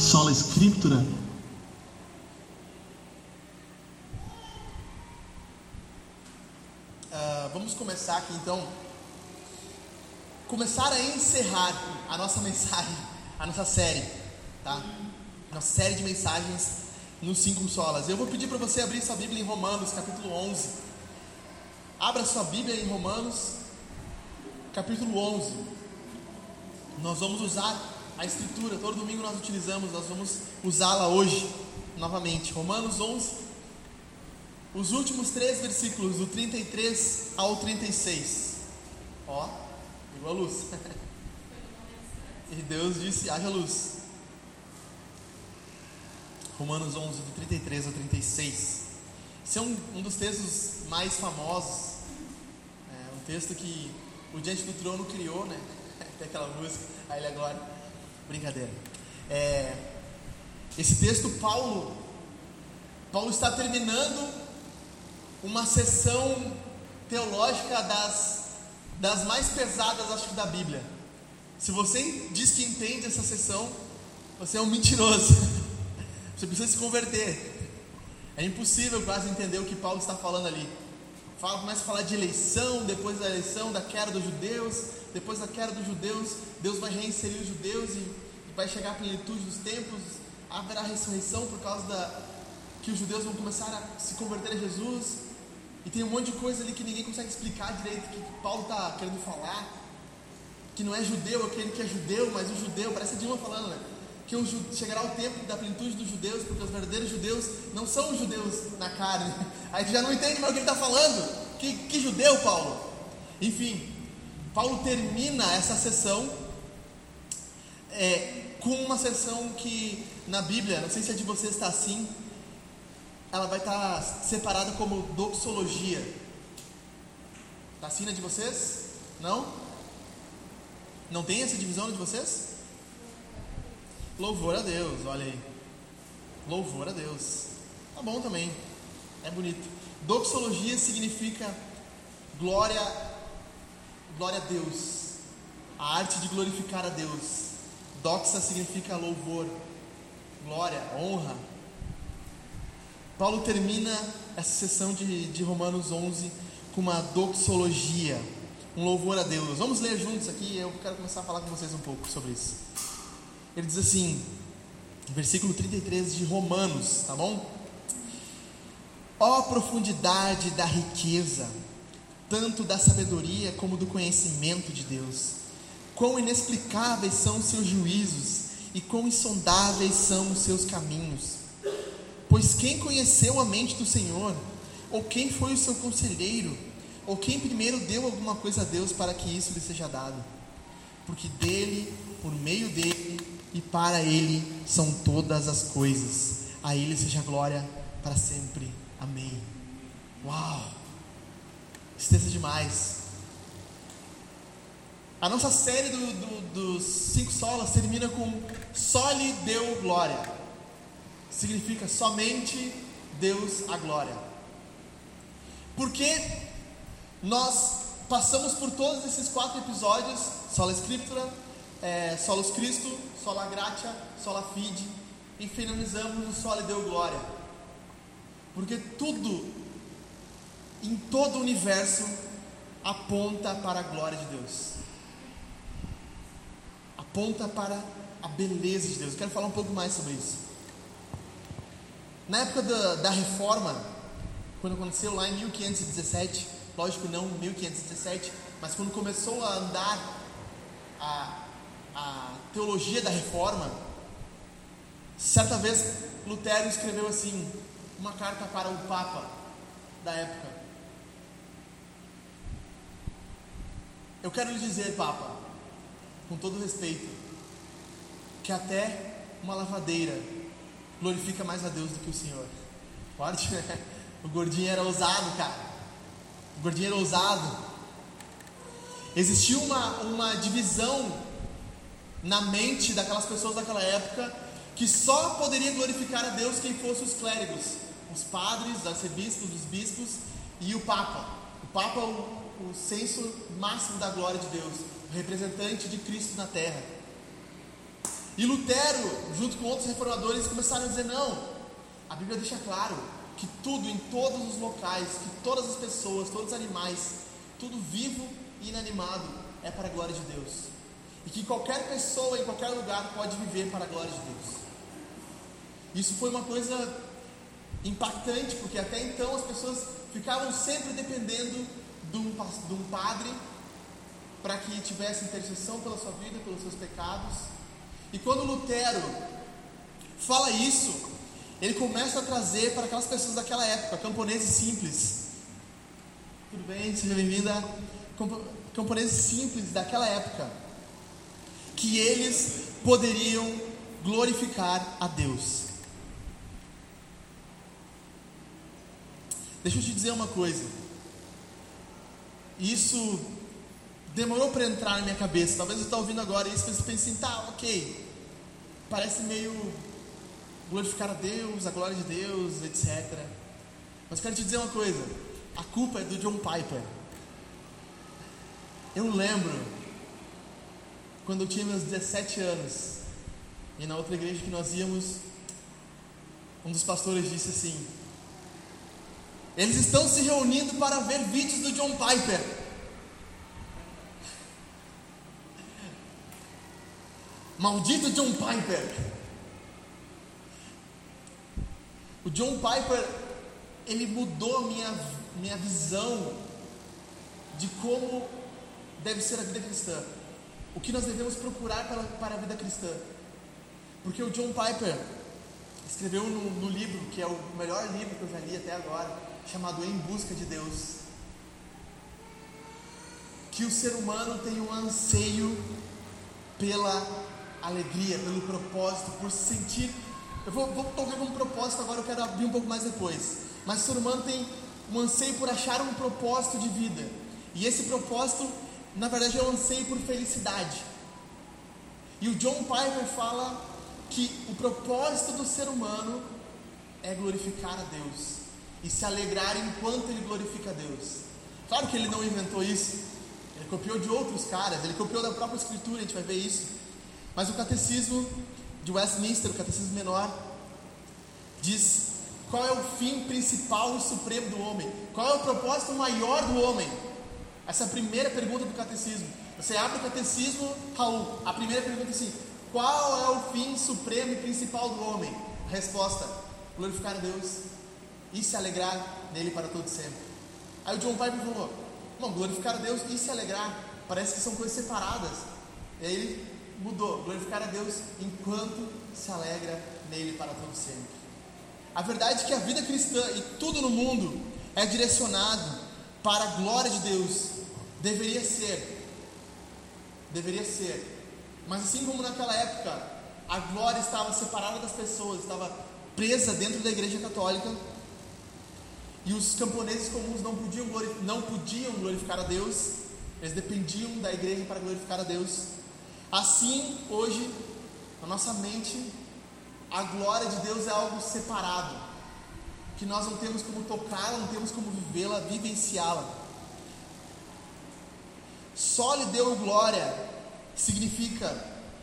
sola scriptura. Uh, vamos começar aqui então. Começar a encerrar a nossa mensagem, a nossa série, tá? Nossa série de mensagens nos cinco solas. Eu vou pedir para você abrir sua Bíblia em Romanos, capítulo 11. Abra sua Bíblia em Romanos, capítulo 11. Nós vamos usar a escritura, todo domingo nós utilizamos, nós vamos usá-la hoje novamente. Romanos 11, os últimos três versículos, do 33 ao 36. Ó, igual a luz. e Deus disse: haja luz. Romanos 11, do 33 ao 36. Esse é um, um dos textos mais famosos. É um texto que o Diante do Trono criou, né? Tem aquela música, a Ele Agora. Brincadeira. É, esse texto, Paulo, Paulo está terminando uma sessão teológica das, das mais pesadas, acho que, da Bíblia. Se você diz que entende essa sessão, você é um mentiroso. Você precisa se converter. É impossível quase entender o que Paulo está falando ali. Fala, começa a falar de eleição, depois da eleição, da queda dos judeus, depois da queda dos judeus, Deus vai reinserir os judeus e, e vai chegar à plenitude dos tempos, haverá ressurreição por causa da que os judeus vão começar a se converter a Jesus. E tem um monte de coisa ali que ninguém consegue explicar direito que Paulo está querendo falar. Que não é judeu, aquele que é judeu, mas o judeu, parece a Dilma falando, né? Que o, chegará o tempo da plenitude dos judeus, porque os verdadeiros judeus não são os judeus na carne. Aí tu já não entende mais o que ele está falando. Que, que judeu, Paulo? Enfim, Paulo termina essa sessão é, com uma sessão que na Bíblia, não sei se a de vocês está assim, ela vai estar separada como doxologia. Está assim na de vocês? Não? Não tem essa divisão de vocês? Louvor a Deus, olha aí. Louvor a Deus. Tá bom também. É bonito. Doxologia significa glória, glória a Deus. A arte de glorificar a Deus. Doxa significa louvor, glória, honra, Paulo termina essa sessão de, de Romanos 11 com uma doxologia, um louvor a Deus. Vamos ler juntos aqui, eu quero começar a falar com vocês um pouco sobre isso. Ele diz assim, versículo 33 de Romanos, tá bom? Ó oh, profundidade da riqueza, tanto da sabedoria como do conhecimento de Deus. Quão inexplicáveis são os seus juízos e quão insondáveis são os seus caminhos. Pois quem conheceu a mente do Senhor? Ou quem foi o seu conselheiro? Ou quem primeiro deu alguma coisa a Deus para que isso lhe seja dado? Porque dele, por meio dele e para ele são todas as coisas. A ele seja glória para sempre. Amém. Uau! É demais. A nossa série do, do, dos cinco solas termina com só lhe deu glória significa somente Deus a glória. Porque nós passamos por todos esses quatro episódios, sola Scriptura, é, solos Cristo, sola Gratia, sola Fide, e finalizamos no solo deu glória. Porque tudo em todo o universo aponta para a glória de Deus. Aponta para a beleza de Deus. Eu quero falar um pouco mais sobre isso. Na época da, da reforma, quando aconteceu lá em 1517, lógico não 1517, mas quando começou a andar a, a teologia da reforma, certa vez Lutero escreveu assim, uma carta para o Papa da época. Eu quero lhe dizer, Papa, com todo respeito, que até uma lavadeira glorifica mais a Deus do que o Senhor. O gordinho era ousado, cara. O gordinho era ousado. Existia uma, uma divisão na mente daquelas pessoas daquela época que só poderia glorificar a Deus quem fosse os clérigos, os padres, os arcebispos, os bispos e o Papa. O Papa é o, o senso máximo da glória de Deus, o representante de Cristo na terra. E Lutero, junto com outros reformadores, começaram a dizer: não, a Bíblia deixa claro que tudo, em todos os locais, que todas as pessoas, todos os animais, tudo vivo e inanimado é para a glória de Deus. E que qualquer pessoa em qualquer lugar pode viver para a glória de Deus. Isso foi uma coisa impactante, porque até então as pessoas ficavam sempre dependendo de um, de um padre para que tivesse intercessão pela sua vida, pelos seus pecados. E quando Lutero fala isso, ele começa a trazer para aquelas pessoas daquela época, camponeses simples. Tudo bem? Seja bem-vinda. Camponeses simples daquela época, que eles poderiam glorificar a Deus. Deixa eu te dizer uma coisa. Isso demorou para entrar na minha cabeça. Talvez você está ouvindo agora isso e você pense assim, tá, ok. Parece meio glorificar a Deus, a glória de Deus, etc. Mas quero te dizer uma coisa: a culpa é do John Piper. Eu lembro quando eu tinha meus 17 anos e na outra igreja que nós íamos, um dos pastores disse assim: eles estão se reunindo para ver vídeos do John Piper. Maldito John Piper. O John Piper, ele mudou a minha, minha visão de como deve ser a vida cristã. O que nós devemos procurar para, para a vida cristã. Porque o John Piper escreveu no, no livro, que é o melhor livro que eu já li até agora, chamado Em Busca de Deus. Que o ser humano tem um anseio pela alegria, pelo propósito, por se sentir. Eu vou, vou tocar como propósito agora, eu quero abrir um pouco mais depois. Mas o ser humano tem um anseio por achar um propósito de vida. E esse propósito, na verdade, é um anseio por felicidade. E o John Piper fala que o propósito do ser humano é glorificar a Deus e se alegrar enquanto ele glorifica a Deus. Claro que ele não inventou isso, ele copiou de outros caras, ele copiou da própria Escritura, a gente vai ver isso. Mas o catecismo de Westminster, o catecismo menor, diz qual é o fim principal e supremo do homem, qual é o propósito maior do homem. Essa é a primeira pergunta do catecismo. Você abre o catecismo, Raul, a primeira pergunta é assim: qual é o fim supremo e principal do homem? Resposta: glorificar a Deus e se alegrar nele para todo sempre. Aí o John Piper falou: não, glorificar a Deus e se alegrar, parece que são coisas separadas. E aí ele mudou: glorificar a Deus enquanto se alegra nele para todo sempre. A verdade é que a vida cristã e tudo no mundo é direcionado para a glória de Deus. Deveria ser. Deveria ser. Mas assim como naquela época a glória estava separada das pessoas, estava presa dentro da igreja católica, e os camponeses comuns não podiam, não podiam glorificar a Deus, eles dependiam da igreja para glorificar a Deus. Assim, hoje, na nossa mente, a glória de Deus é algo separado, que nós não temos como tocar, não temos como vivê-la, vivenciá-la. Só lhe deu glória significa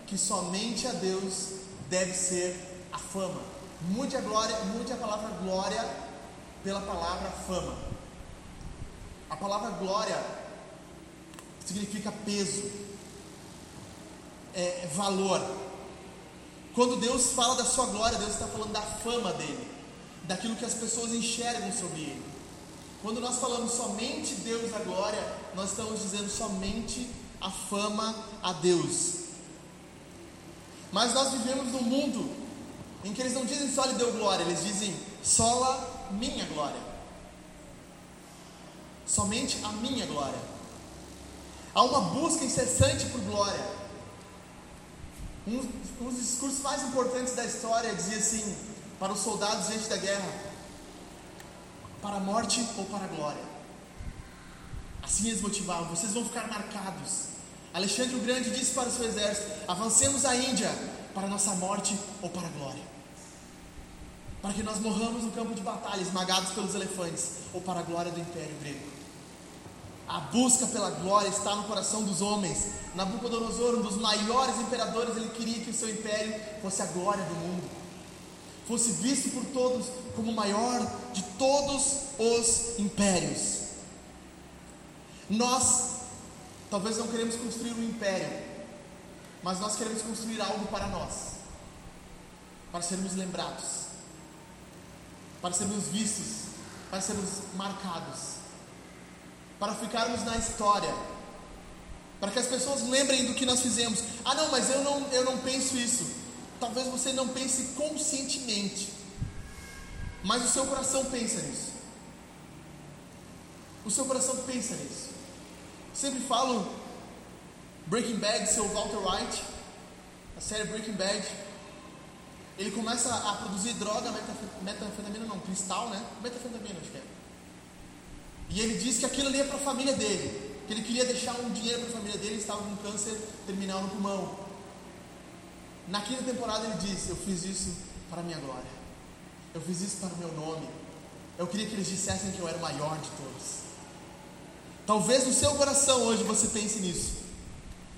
que somente a Deus deve ser a fama. Mude a glória, mude a palavra glória pela palavra fama. A palavra glória significa peso, é, valor. Quando Deus fala da sua glória, Deus está falando da fama dele, daquilo que as pessoas enxergam sobre ele. Quando nós falamos somente Deus a glória, nós estamos dizendo somente a fama a Deus. Mas nós vivemos num mundo em que eles não dizem só lhe deu glória, eles dizem sola minha glória. Somente a minha glória. Há uma busca incessante por glória. Um, um dos discursos mais importantes da história dizia assim: para os soldados diante da guerra, para a morte ou para a glória. Assim eles motivavam: vocês vão ficar marcados. Alexandre o Grande disse para o seu exército: avancemos à Índia para a nossa morte ou para a glória para que nós morramos no campo de batalha, esmagados pelos elefantes, ou para a glória do império grego. A busca pela glória está no coração dos homens. Nabucodonosor, um dos maiores imperadores, ele queria que o seu império fosse a glória do mundo, fosse visto por todos como o maior de todos os impérios. Nós, talvez não queremos construir um império, mas nós queremos construir algo para nós, para sermos lembrados, para sermos vistos, para sermos marcados, para ficarmos na história, para que as pessoas lembrem do que nós fizemos. Ah, não, mas eu não, eu não penso isso. Talvez você não pense conscientemente, mas o seu coração pensa nisso. O seu coração pensa nisso. Sempre falo Breaking Bad, seu Walter White, a série Breaking Bad. Ele começa a produzir droga, metanfetamina não, cristal, né? Metanfetamina, acho que é. E ele diz que aquilo ali é para a família dele, que ele queria deixar um dinheiro para a família dele, estava com câncer terminal no pulmão. Na quinta temporada ele diz: Eu fiz isso para a minha glória, eu fiz isso para o meu nome, eu queria que eles dissessem que eu era o maior de todos. Talvez no seu coração hoje você pense nisso.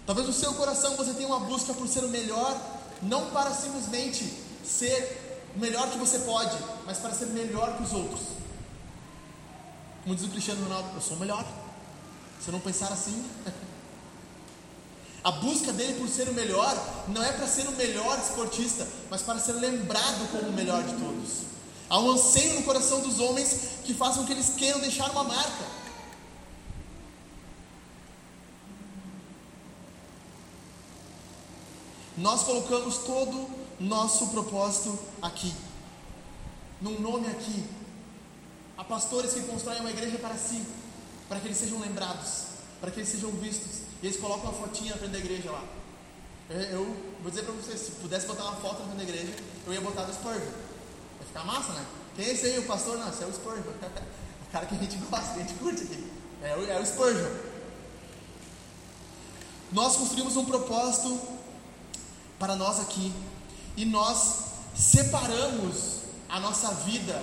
Talvez no seu coração você tenha uma busca por ser o melhor, não para simplesmente ser o melhor que você pode, mas para ser melhor que os outros. Como diz o Cristiano Ronaldo, eu sou o melhor. Se eu não pensar assim, a busca dele por ser o melhor não é para ser o melhor esportista, mas para ser lembrado como o melhor de todos. Há um anseio no coração dos homens que façam que eles queiram deixar uma marca. Nós colocamos todo nosso propósito aqui, num nome aqui. Há pastores que constroem uma igreja para si, para que eles sejam lembrados, para que eles sejam vistos. E eles colocam uma fotinha na frente da igreja lá. Eu vou dizer para vocês, se pudesse botar uma foto na frente da igreja, eu ia botar do Spurgeon. Vai ficar massa, né? Quem é esse aí, o pastor? Não, esse é o Spurgeon. o cara que a gente gosta, que a gente curte aqui. É é o Spurgeon. Nós construímos um propósito para nós aqui. E nós separamos a nossa vida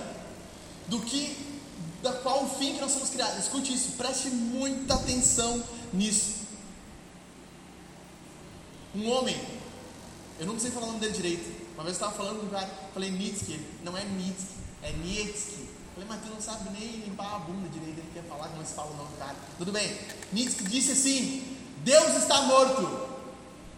do que da qual o fim que nós somos criados. Escute isso, preste muita atenção nisso. Um homem, eu não sei falar o nome dele direito. Uma vez eu estava falando com um cara, falei Nietzsche, não é Nietzsche, é Nietzsche. Falei, mas tu não sabe nem limpar a bunda direito, ele quer falar como se fala o nome do cara. Tudo bem. Nietzsche disse assim: Deus está morto.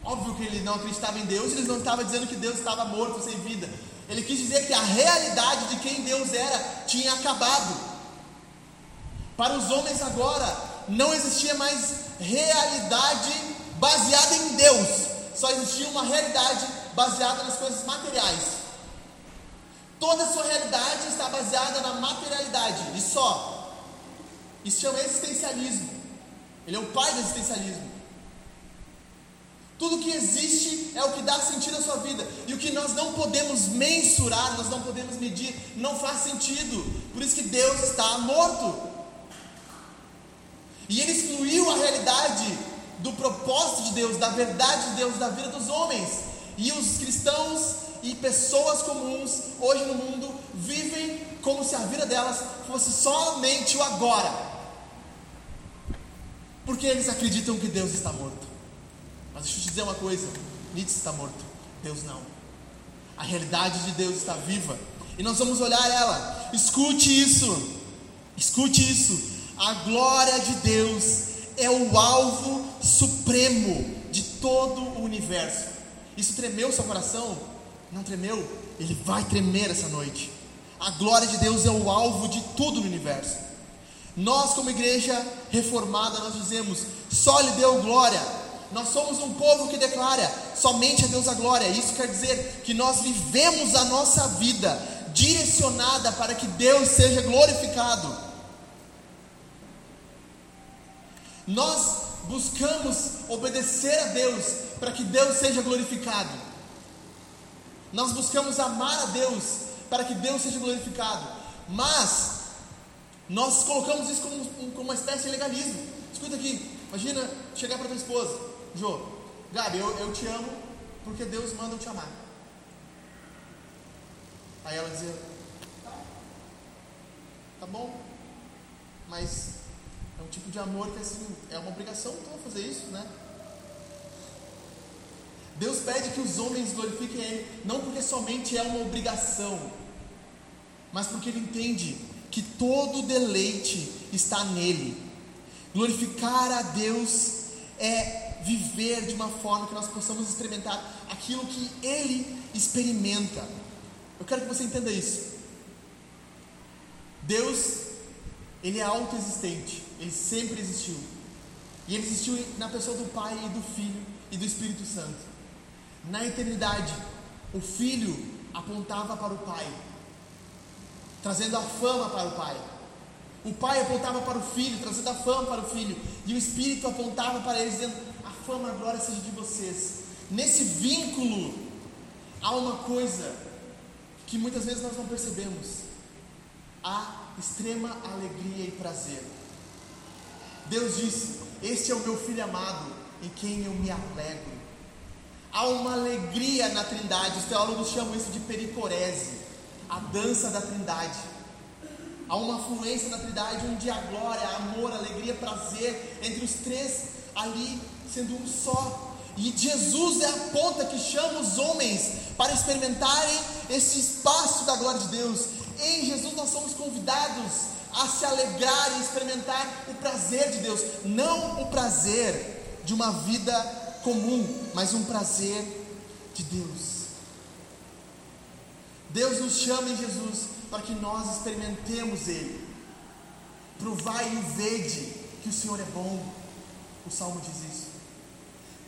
Óbvio que ele não acreditava em Deus, ele não estava dizendo que Deus estava morto, sem vida. Ele quis dizer que a realidade de quem Deus era tinha acabado. Para os homens agora, não existia mais realidade baseada em Deus, só existia uma realidade baseada nas coisas materiais. Toda a sua realidade está baseada na materialidade, e só. Isso chama existencialismo. Ele é o pai do existencialismo. Tudo que existe é o que dá sentido à sua vida. E o que nós não podemos mensurar, nós não podemos medir, não faz sentido. Por isso que Deus está morto. E ele excluiu a realidade do propósito de Deus, da verdade de Deus, da vida dos homens. E os cristãos e pessoas comuns hoje no mundo vivem como se a vida delas fosse somente o agora. Porque eles acreditam que Deus está morto. Te dizer uma coisa: Nietzsche está morto, Deus não. A realidade de Deus está viva e nós vamos olhar ela. Escute isso, escute isso. A glória de Deus é o alvo supremo de todo o universo. Isso tremeu seu coração? Não tremeu? Ele vai tremer essa noite. A glória de Deus é o alvo de tudo no universo. Nós, como igreja reformada, nós dizemos: só lhe deu glória nós somos um povo que declara somente a Deus a glória. Isso quer dizer que nós vivemos a nossa vida direcionada para que Deus seja glorificado. Nós buscamos obedecer a Deus para que Deus seja glorificado. Nós buscamos amar a Deus para que Deus seja glorificado. Mas nós colocamos isso como, como uma espécie de legalismo. Escuta aqui, imagina chegar para tua esposa. Jô, Gabi, eu, eu te amo porque Deus manda eu te amar. Aí ela dizia, tá, tá bom, mas É um tipo de amor que assim, é uma obrigação então fazer isso, né? Deus pede que os homens glorifiquem Ele, não porque somente é uma obrigação, mas porque Ele entende que todo deleite está nele. Glorificar a Deus é viver de uma forma que nós possamos experimentar aquilo que Ele experimenta. Eu quero que você entenda isso. Deus, Ele é autoexistente, Ele sempre existiu. E Ele existiu na pessoa do Pai e do Filho e do Espírito Santo. Na eternidade, o Filho apontava para o Pai, trazendo a fama para o Pai. O Pai apontava para o Filho, trazendo a fama para o Filho. E o Espírito apontava para eles, dizendo: fama, a glória seja de vocês. Nesse vínculo, há uma coisa que muitas vezes nós não percebemos: há extrema alegria e prazer. Deus disse: Este é o meu filho amado, em quem eu me alegro. Há uma alegria na Trindade, os teólogos chamam isso de pericorese, a dança da Trindade. Há uma fluência na Trindade onde a glória, amor, alegria, prazer entre os três ali sendo um só. E Jesus é a ponta que chama os homens para experimentarem esse espaço da glória de Deus. Em Jesus nós somos convidados a se alegrar e experimentar o prazer de Deus, não o prazer de uma vida comum, mas um prazer de Deus. Deus nos chama em Jesus para que nós experimentemos Ele. Provai e vede que o Senhor é bom. O Salmo diz.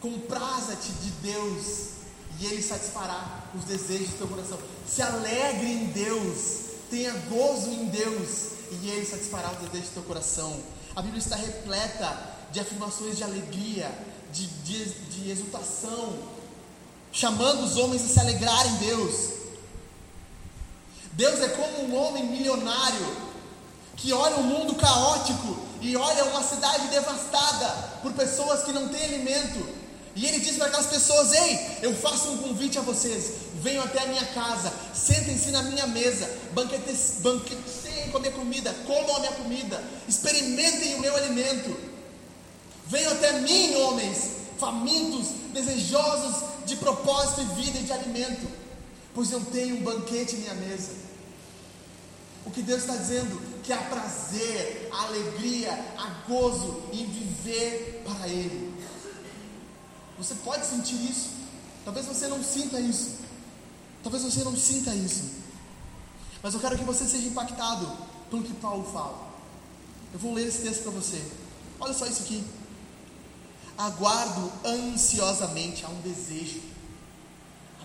Compraza-te de Deus e Ele satisfará os desejos do teu coração. Se alegre em Deus, tenha gozo em Deus e Ele satisfará os desejos do teu coração. A Bíblia está repleta de afirmações de alegria, de, de, de exultação, chamando os homens a se alegrarem em Deus. Deus é como um homem milionário que olha um mundo caótico e olha uma cidade devastada por pessoas que não têm alimento. E ele diz para aquelas pessoas: Ei, eu faço um convite a vocês. Venham até a minha casa, sentem-se na minha mesa, banqueteiem com a minha comida, comam a minha comida, experimentem o meu alimento. Venham até mim, homens, famintos, desejosos de propósito e vida e de alimento, pois eu tenho um banquete em minha mesa. O que Deus está dizendo? Que há prazer, há alegria, há gozo em viver para Ele. Você pode sentir isso. Talvez você não sinta isso. Talvez você não sinta isso. Mas eu quero que você seja impactado pelo que Paulo fala. Eu vou ler esse texto para você. Olha só isso aqui. Aguardo ansiosamente, há um desejo.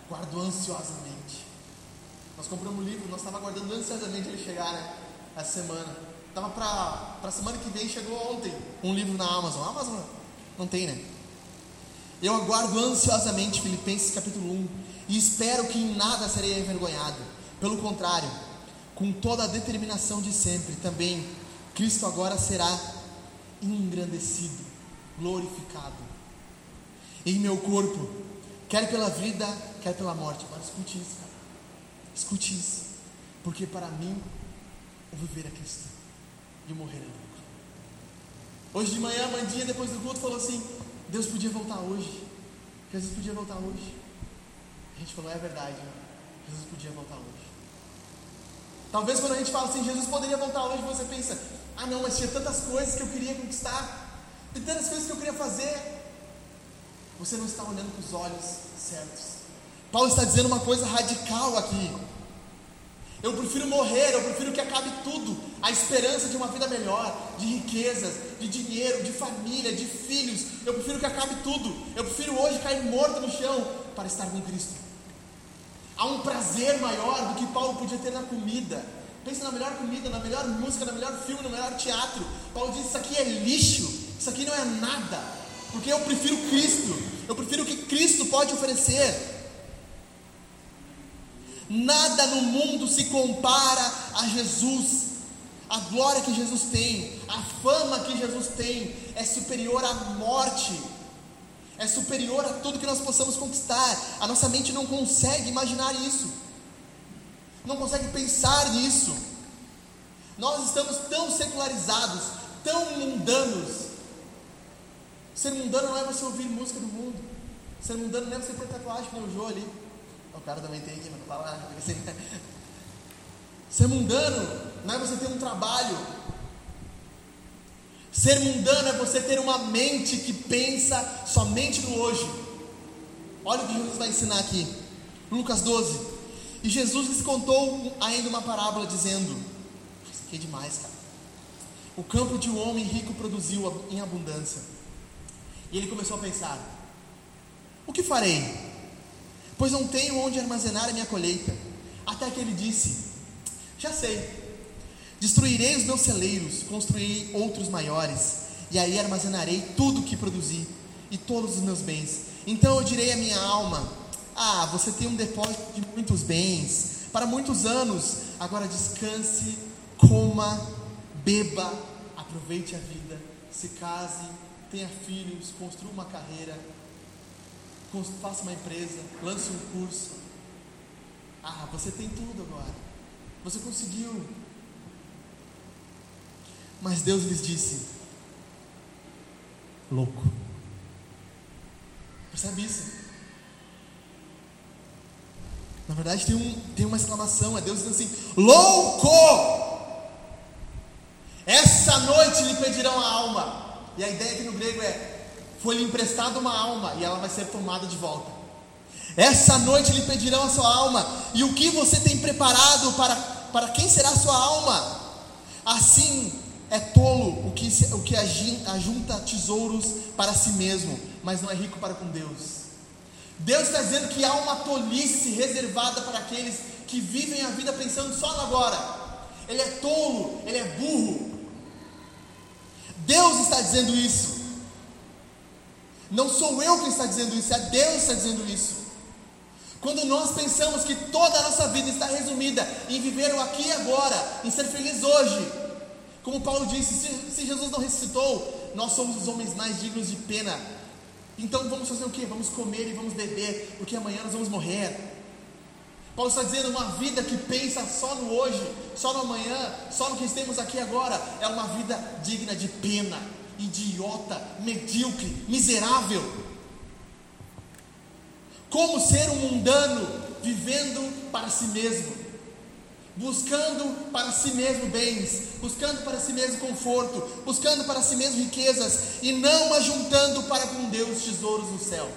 Aguardo ansiosamente. Nós compramos um livro, nós estávamos aguardando ansiosamente ele chegar, né? Essa semana. Tava para a semana que vem, chegou ontem um livro na Amazon. A Amazon não tem, né? Eu aguardo ansiosamente Filipenses capítulo 1 e espero que em nada serei envergonhado. Pelo contrário, com toda a determinação de sempre, também Cristo agora será engrandecido glorificado em meu corpo, quer pela vida, quer pela morte. Agora escute isso, cara. Escute isso. Porque para mim, o viver é Cristo e o morrer é lucro. Hoje de manhã, a Mandinha, depois do culto, falou assim: Deus podia voltar hoje. Jesus podia voltar hoje. A gente falou: é verdade, Jesus podia voltar hoje. Talvez quando a gente fala assim, Jesus poderia voltar hoje, você pensa: ah, não, mas tinha tantas coisas que eu queria conquistar. Tem tantas coisas que eu queria fazer. Você não está olhando com os olhos certos. Paulo está dizendo uma coisa radical aqui. Eu prefiro morrer, eu prefiro que acabe tudo. A esperança de uma vida melhor, de riquezas, de dinheiro, de família, de filhos. Eu prefiro que acabe tudo. Eu prefiro hoje cair morto no chão para estar com Cristo. Há um prazer maior do que Paulo podia ter na comida. Pensa na melhor comida, na melhor música, no melhor filme, no melhor teatro. Paulo diz: Isso aqui é lixo. Isso aqui não é nada, porque eu prefiro Cristo, eu prefiro o que Cristo pode oferecer. Nada no mundo se compara a Jesus. A glória que Jesus tem, a fama que Jesus tem, é superior à morte, é superior a tudo que nós possamos conquistar. A nossa mente não consegue imaginar isso, não consegue pensar nisso. Nós estamos tão secularizados, tão mundanos. Ser mundano não é você ouvir música do mundo. Ser mundano não é você ter tatuagem com o ali. Cara também tem aqui, mas não fala. Ser mundano não é você ter um trabalho. Ser mundano é você ter uma mente que pensa somente no hoje. Olha o que Jesus vai ensinar aqui. Lucas 12. E Jesus lhes contou ainda uma parábola dizendo: Isso aqui é demais, cara. O campo de um homem rico produziu em abundância. E ele começou a pensar: O que farei? Pois não tenho onde armazenar a minha colheita. Até que ele disse: Já sei. Destruirei os meus celeiros, construirei outros maiores, e aí armazenarei tudo o que produzi e todos os meus bens. Então eu direi à minha alma: Ah, você tem um depósito de muitos bens para muitos anos. Agora descanse, coma, beba, aproveite a vida, se case, tenha filhos, construa uma carreira, faça uma empresa, lance um curso. Ah, você tem tudo agora. Você conseguiu. Mas Deus lhes disse: louco. Percebe isso? Na verdade, tem, um, tem uma exclamação: é Deus dizendo assim: louco! Essa noite lhe pedirão a alma. E a ideia aqui no grego é: foi-lhe emprestada uma alma e ela vai ser tomada de volta. Essa noite lhe pedirão a sua alma. E o que você tem preparado para, para quem será a sua alma? Assim é tolo o que, o que ajunta tesouros para si mesmo, mas não é rico para com Deus. Deus está dizendo que há uma tolice reservada para aqueles que vivem a vida pensando só no agora. Ele é tolo, ele é burro, Deus está dizendo isso. Não sou eu quem está dizendo isso, é Deus que está dizendo isso. Quando nós pensamos que toda a nossa vida está resumida em viver o aqui e agora, em ser feliz hoje, como Paulo disse, se, se Jesus não ressuscitou, nós somos os homens mais dignos de pena. Então vamos fazer o que? Vamos comer e vamos beber, porque amanhã nós vamos morrer. Paulo está dizendo: uma vida que pensa só no hoje, só no amanhã, só no que temos aqui agora, é uma vida digna de pena, idiota, medíocre, miserável. Como ser um mundano vivendo para si mesmo, buscando para si mesmo bens, buscando para si mesmo conforto, buscando para si mesmo riquezas e não ajuntando para com Deus tesouros no céu.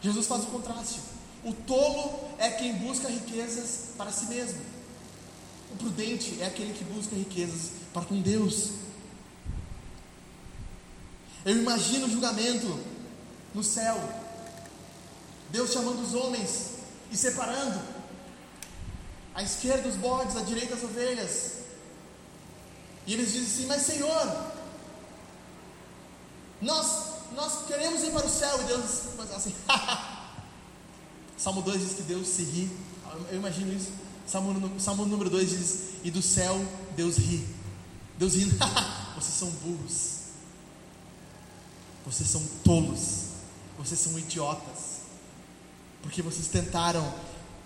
Jesus faz o contraste. O tolo é quem busca riquezas para si mesmo. O prudente é aquele que busca riquezas para com Deus. Eu imagino o julgamento no céu. Deus chamando os homens e separando. À esquerda os bodes, à direita as ovelhas. E eles dizem assim: Mas Senhor, nós, nós queremos ir para o céu. E Deus assim: Salmo 2 diz que Deus se ri. Eu imagino isso. Salmo, Salmo número 2 diz: E do céu Deus ri. Deus ri. Vocês são burros. Vocês são tolos. Vocês são idiotas. Porque vocês tentaram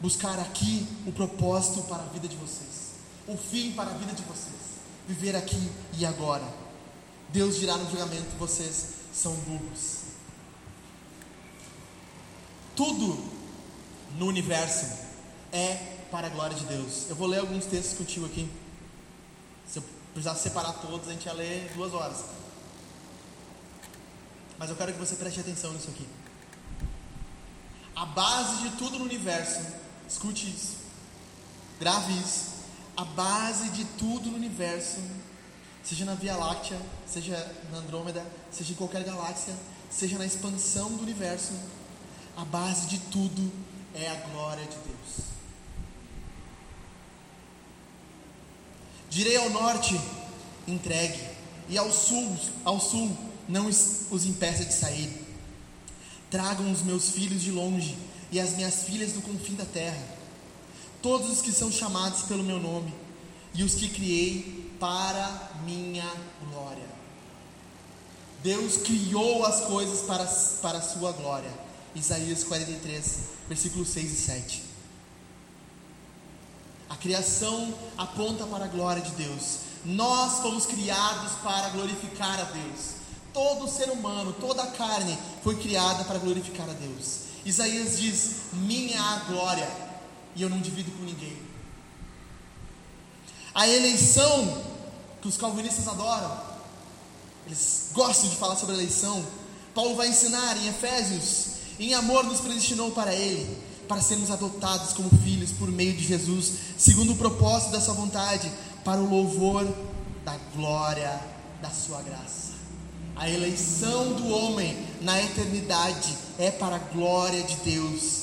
buscar aqui o propósito para a vida de vocês. O fim para a vida de vocês. Viver aqui e agora. Deus dirá no julgamento: vocês são burros. Tudo no universo é para a glória de Deus. Eu vou ler alguns textos contigo aqui. Se eu precisar separar todos, a gente ia ler duas horas. Mas eu quero que você preste atenção nisso aqui. A base de tudo no universo, escute isso, grave isso. A base de tudo no universo, seja na Via Láctea, seja na Andrômeda, seja em qualquer galáxia, seja na expansão do universo, a base de tudo é a glória de Deus. Direi ao norte, entregue, e ao sul, ao sul, não os impeça de sair. Tragam os meus filhos de longe e as minhas filhas do confim da terra, todos os que são chamados pelo meu nome e os que criei para minha glória. Deus criou as coisas para, para a sua glória. Isaías 43, versículos 6 e 7. A criação aponta para a glória de Deus. Nós fomos criados para glorificar a Deus. Todo ser humano, toda a carne foi criada para glorificar a Deus. Isaías diz: Minha a glória, e eu não divido com ninguém. A eleição que os calvinistas adoram, eles gostam de falar sobre a eleição. Paulo vai ensinar em Efésios: em amor nos predestinou para Ele, para sermos adotados como filhos por meio de Jesus, segundo o propósito da Sua vontade, para o louvor da glória da Sua graça. A eleição do homem na eternidade é para a glória de Deus.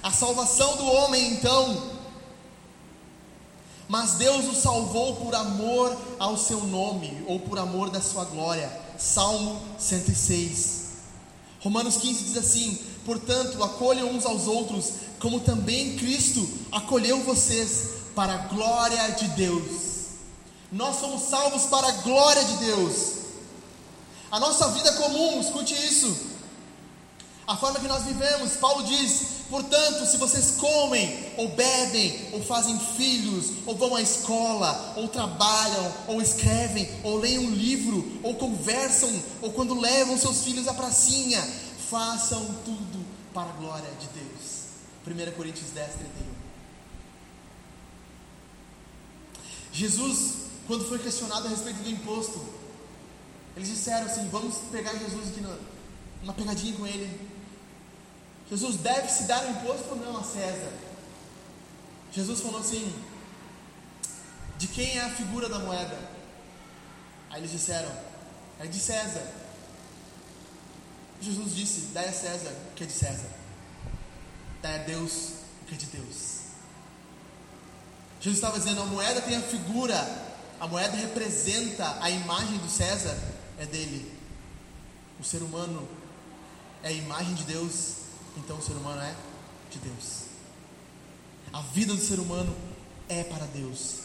A salvação do homem, então, mas Deus o salvou por amor ao seu nome, ou por amor da sua glória. Salmo 106. Romanos 15 diz assim: Portanto, acolham uns aos outros, como também Cristo acolheu vocês, para a glória de Deus. Nós somos salvos para a glória de Deus. A nossa vida comum, escute isso. A forma que nós vivemos, Paulo diz: portanto, se vocês comem, ou bebem, ou fazem filhos, ou vão à escola, ou trabalham, ou escrevem, ou leem um livro, ou conversam, ou quando levam seus filhos à pracinha, façam tudo para a glória de Deus. 1 Coríntios 10, 31. Jesus, quando foi questionado a respeito do imposto, eles disseram assim: vamos pegar Jesus aqui numa pegadinha com ele. Jesus deve se dar o imposto ou não a César? Jesus falou assim: de quem é a figura da moeda? Aí eles disseram: é de César. Jesus disse: dai a César o que é de César, dai a Deus o que é de Deus. Jesus estava dizendo: a moeda tem a figura, a moeda representa a imagem do César é dele. O ser humano é a imagem de Deus, então o ser humano é de Deus. A vida do ser humano é para Deus.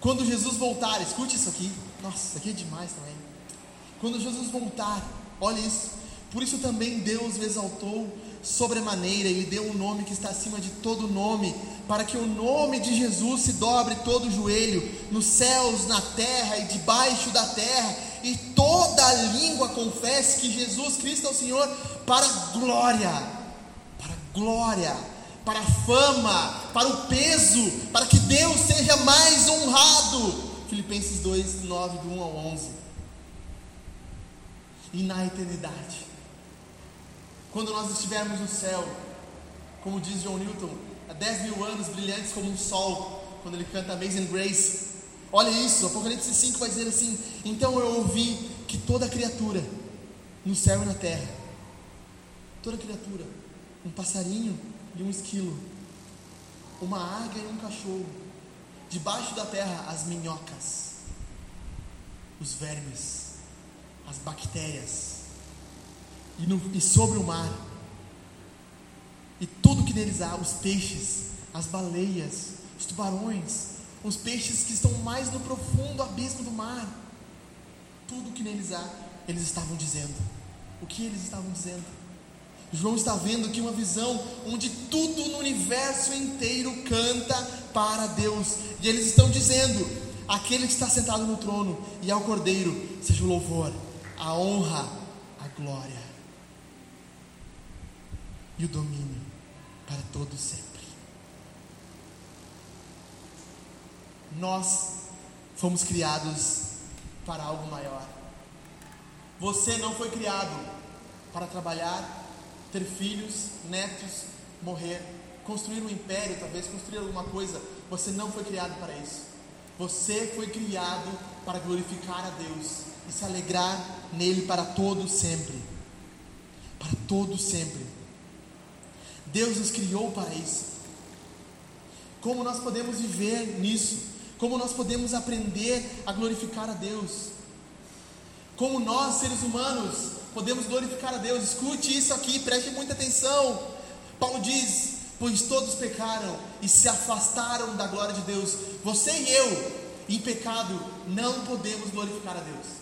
Quando Jesus voltar, escute isso aqui. Nossa, isso aqui é demais também. Quando Jesus voltar, olha isso. Por isso também Deus o exaltou sobremaneira, Ele deu um nome que está acima de todo nome, para que o nome de Jesus se dobre todo o joelho, nos céus, na terra e debaixo da terra, e toda língua confesse que Jesus Cristo é o Senhor, para glória, para glória, para fama, para o peso, para que Deus seja mais honrado. Filipenses 2, 9, do 1 ao 11. E na eternidade, quando nós estivermos no céu, como diz John Newton, há 10 mil anos brilhantes como um sol, quando ele canta Amazing Grace. Olha isso, Apocalipse 5 vai dizer assim: Então eu ouvi que toda criatura, no céu e na terra, toda criatura, um passarinho e um esquilo, uma águia e um cachorro, debaixo da terra as minhocas, os vermes, as bactérias, e, no, e sobre o mar, e tudo que neles há, os peixes, as baleias, os tubarões, os peixes que estão mais no profundo abismo do mar, tudo que neles há, eles estavam dizendo. O que eles estavam dizendo? João está vendo aqui uma visão onde tudo no universo inteiro canta para Deus, e eles estão dizendo: aquele que está sentado no trono e ao Cordeiro, seja o louvor, a honra, a glória e o domínio para todos sempre. Nós fomos criados para algo maior. Você não foi criado para trabalhar, ter filhos, netos, morrer, construir um império, talvez construir alguma coisa. Você não foi criado para isso. Você foi criado para glorificar a Deus e se alegrar nele para todo sempre. Para todo sempre. Deus nos criou para isso. Como nós podemos viver nisso? Como nós podemos aprender a glorificar a Deus? Como nós, seres humanos, podemos glorificar a Deus? Escute isso aqui, preste muita atenção. Paulo diz: Pois todos pecaram e se afastaram da glória de Deus. Você e eu, em pecado, não podemos glorificar a Deus.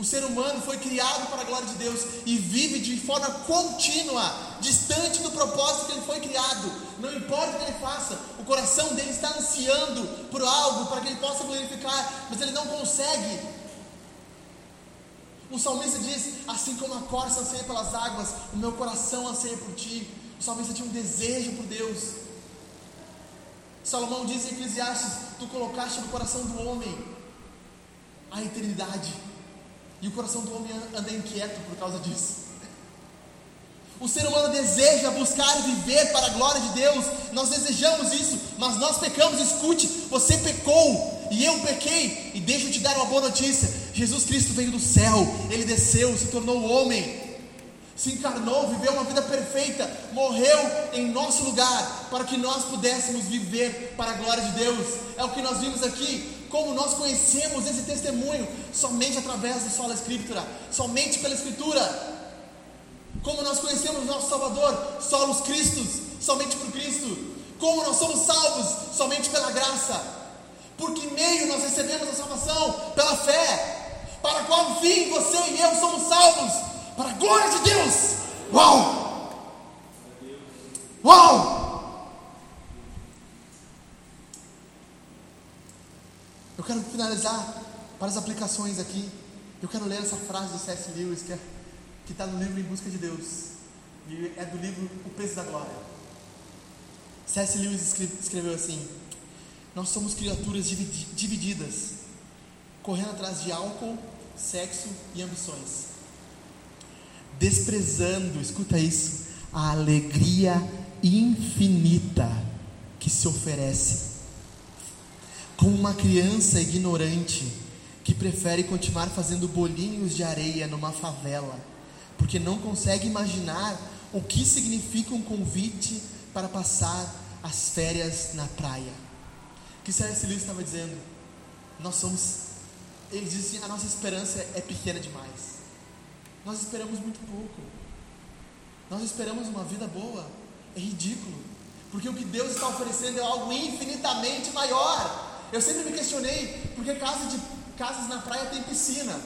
O ser humano foi criado para a glória de Deus e vive de forma contínua, distante do propósito que ele foi criado. Não importa o que ele faça, o coração dele está ansiando por algo para que ele possa glorificar, mas ele não consegue. O salmista diz: Assim como a corça anseia pelas águas, o meu coração anseia por ti. O salmista tinha um desejo por Deus. Salomão diz em Eclesiastes: Tu colocaste no coração do homem a eternidade e o coração do homem anda inquieto por causa disso. O ser humano deseja buscar e viver para a glória de Deus. Nós desejamos isso, mas nós pecamos. Escute, você pecou e eu pequei. E deixa eu te dar uma boa notícia: Jesus Cristo veio do céu, ele desceu, se tornou homem, se encarnou, viveu uma vida perfeita, morreu em nosso lugar para que nós pudéssemos viver para a glória de Deus. É o que nós vimos aqui como nós conhecemos esse testemunho somente através da sola escritura, somente pela escritura. Como nós conhecemos nosso Salvador, solos Cristos, somente por Cristo. Como nós somos salvos, somente pela graça. Por que meio nós recebemos a salvação? Pela fé. Para qual fim você e eu somos salvos? Para a glória de Deus. Uau! Uau! Eu quero finalizar para as aplicações aqui. Eu quero ler essa frase do C.S. Lewis que é, está no livro Em Busca de Deus. E é do livro O Peso da Glória. C.S. Lewis escreveu assim: Nós somos criaturas divididas, correndo atrás de álcool, sexo e ambições, desprezando, escuta isso, a alegria infinita que se oferece como uma criança ignorante que prefere continuar fazendo bolinhos de areia numa favela, porque não consegue imaginar o que significa um convite para passar as férias na praia. O que C.S. Lewis estava dizendo? Nós somos, ele diz assim: a nossa esperança é pequena demais. Nós esperamos muito pouco. Nós esperamos uma vida boa. É ridículo. Porque o que Deus está oferecendo é algo infinitamente maior. Eu sempre me questionei porque casa de, casas na praia tem piscina.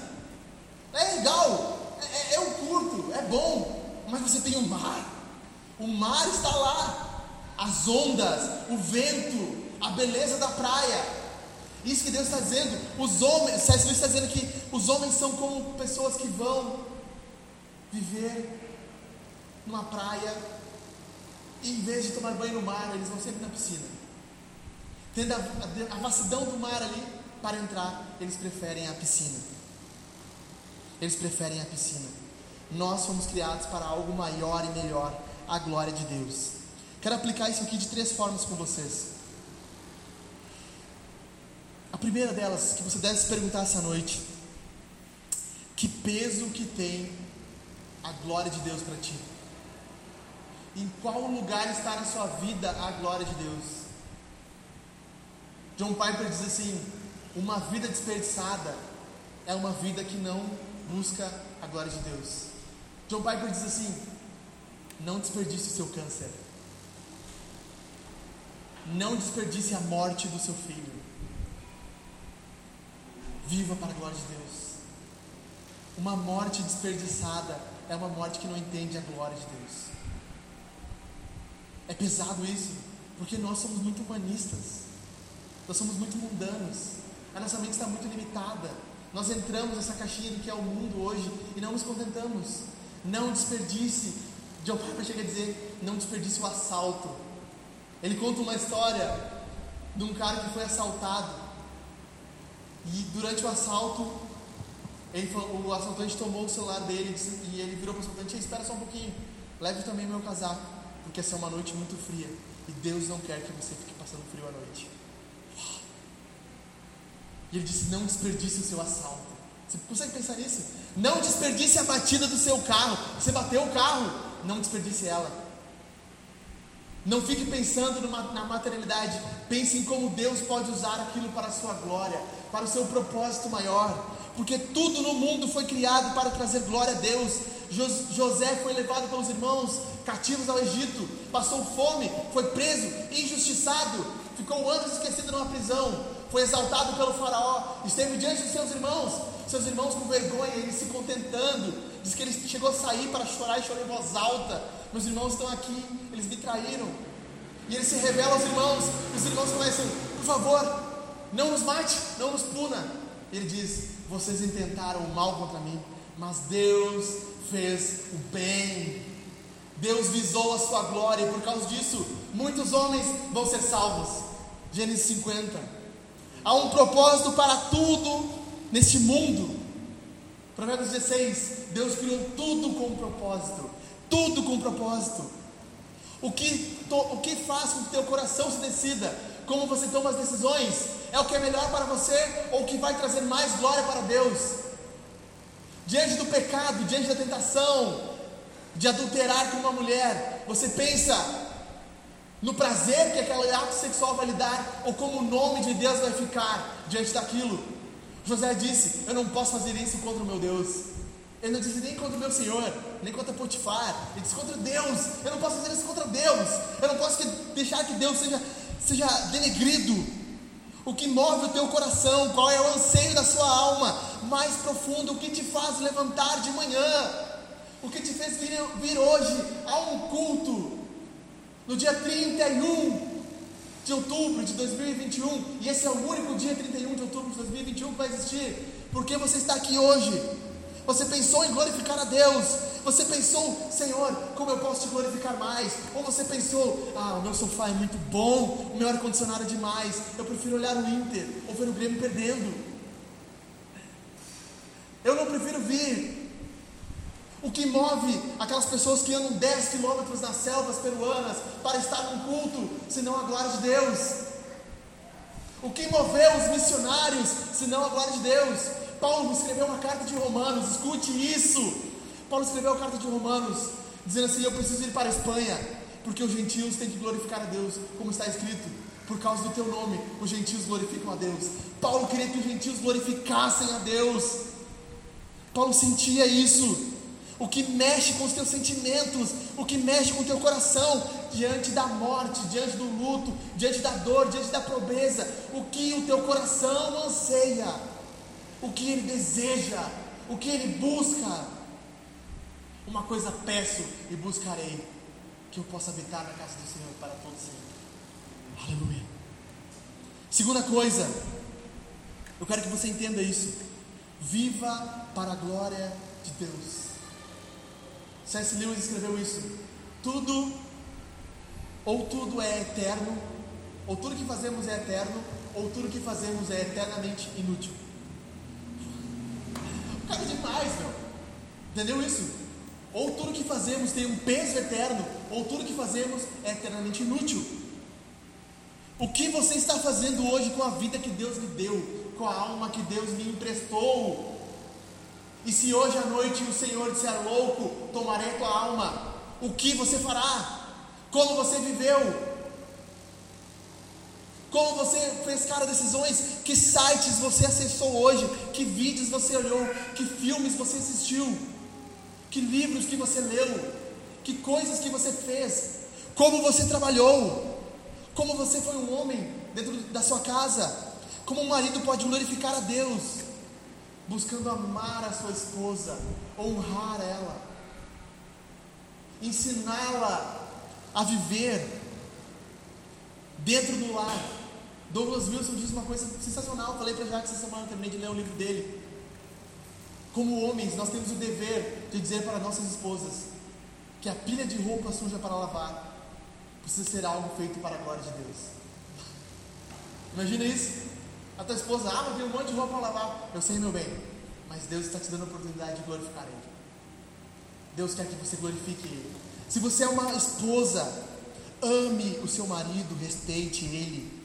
É legal, é, é, curto, é bom, mas você tem o mar. O mar está lá, as ondas, o vento, a beleza da praia. Isso que Deus está dizendo. Os homens, C.S. está dizendo que os homens são como pessoas que vão viver numa praia e em vez de tomar banho no mar, eles vão sempre na piscina tendo a, a, a vastidão do mar ali para entrar, eles preferem a piscina. Eles preferem a piscina. Nós fomos criados para algo maior e melhor, a glória de Deus. Quero aplicar isso aqui de três formas com vocês. A primeira delas, que você deve se perguntar essa noite: que peso que tem a glória de Deus para ti? Em qual lugar está na sua vida a glória de Deus? John Piper diz assim: uma vida desperdiçada é uma vida que não busca a glória de Deus. John Piper diz assim: não desperdice o seu câncer. Não desperdice a morte do seu filho. Viva para a glória de Deus. Uma morte desperdiçada é uma morte que não entende a glória de Deus. É pesado isso, porque nós somos muito humanistas. Nós somos muito mundanos. A nossa mente está muito limitada. Nós entramos nessa caixinha do que é o mundo hoje e não nos contentamos. Não desperdice. John Piper chega a dizer: não desperdice o assalto. Ele conta uma história de um cara que foi assaltado. E durante o assalto, falou, o assaltante tomou o celular dele e ele virou para o assaltante: Espera só um pouquinho, leve também meu casaco, porque essa é uma noite muito fria. E Deus não quer que você fique passando frio à noite. E ele disse: Não desperdice o seu assalto. Você consegue pensar nisso? Não desperdice a batida do seu carro. Você bateu o carro, não desperdice ela. Não fique pensando numa, na materialidade. Pense em como Deus pode usar aquilo para a sua glória, para o seu propósito maior. Porque tudo no mundo foi criado para trazer glória a Deus. José foi levado pelos irmãos cativos ao Egito, passou fome, foi preso, injustiçado, ficou anos esquecido numa prisão, foi exaltado pelo faraó, esteve diante dos seus irmãos, seus irmãos com vergonha, ele se contentando, diz que ele chegou a sair para chorar e chorou em voz alta. Meus irmãos estão aqui, eles me traíram. E ele se revela aos irmãos, os irmãos começam, por favor, não nos mate, não nos puna. Ele diz: Vocês intentaram o mal contra mim, mas Deus fez o bem. Deus visou a sua glória e por causa disso, muitos homens vão ser salvos. Gênesis 50. Há um propósito para tudo neste mundo. Provérbios 16: Deus criou tudo com um propósito. Tudo com um propósito. O que, to, o que faz com que teu coração se decida? Como você toma as decisões? É o que é melhor para você ou o que vai trazer mais glória para Deus? Diante do pecado, diante da tentação de adulterar com uma mulher, você pensa no prazer que aquele ato sexual vai lhe dar ou como o nome de Deus vai ficar diante daquilo? José disse: Eu não posso fazer isso contra o meu Deus. Ele não disse nem contra o meu Senhor, nem contra Potifar. Ele disse contra Deus. Eu não posso fazer isso contra Deus. Eu não posso deixar que Deus seja, seja denegrido. O que move o teu coração, qual é o anseio da sua alma mais profundo, o que te faz levantar de manhã, o que te fez vir, vir hoje a um culto, no dia 31 de outubro de 2021, e esse é o único dia 31 de outubro de 2021 que vai existir, porque você está aqui hoje. Você pensou em glorificar a Deus. Você pensou, Senhor, como eu posso te glorificar mais? Ou você pensou, ah, o meu sofá é muito bom, o meu ar-condicionado é demais, eu prefiro olhar o Inter ou ver o Grêmio perdendo. Eu não prefiro vir. O que move aquelas pessoas que andam 10 quilômetros nas selvas peruanas para estar num culto, senão a glória de Deus? O que moveu os missionários, senão a glória de Deus? Paulo escreveu uma carta de Romanos, escute isso. Paulo escreveu a carta de Romanos, dizendo assim: Eu preciso ir para a Espanha, porque os gentios têm que glorificar a Deus, como está escrito. Por causa do teu nome, os gentios glorificam a Deus. Paulo queria que os gentios glorificassem a Deus. Paulo sentia isso. O que mexe com os teus sentimentos, o que mexe com o teu coração, diante da morte, diante do luto, diante da dor, diante da pobreza, o que o teu coração anseia o que ele deseja, o que ele busca. Uma coisa peço e buscarei, que eu possa habitar na casa do Senhor para todos sempre. Aleluia. Segunda coisa, eu quero que você entenda isso. Viva para a glória de Deus. C.S. Lewis escreveu isso. Tudo, ou tudo é eterno, ou tudo que fazemos é eterno, ou tudo que fazemos é eternamente inútil. Cara demais, meu. Entendeu isso? Ou tudo que fazemos tem um peso eterno, ou tudo que fazemos é eternamente inútil. O que você está fazendo hoje com a vida que Deus lhe deu, com a alma que Deus lhe emprestou? E se hoje à noite o Senhor disser louco, tomarei tua alma, o que você fará? Como você viveu? Como você fez cada decisões? Que sites você acessou hoje? Que vídeos você olhou? Que filmes você assistiu? Que livros que você leu? Que coisas que você fez? Como você trabalhou? Como você foi um homem dentro da sua casa? Como um marido pode glorificar a Deus? Buscando amar a sua esposa, honrar ela, ensiná-la a viver dentro do lar Douglas Wilson diz uma coisa sensacional. Falei para Jacques essa semana, terminei de ler o livro dele. Como homens, nós temos o dever de dizer para nossas esposas que a pilha de roupa suja para lavar precisa ser algo feito para a glória de Deus. Imagina isso. A tua esposa, ah, mas tem um monte de roupa para lavar. Eu sei, meu bem, mas Deus está te dando a oportunidade de glorificar Ele. Deus quer que você glorifique Ele. Se você é uma esposa, ame o seu marido, respeite ele.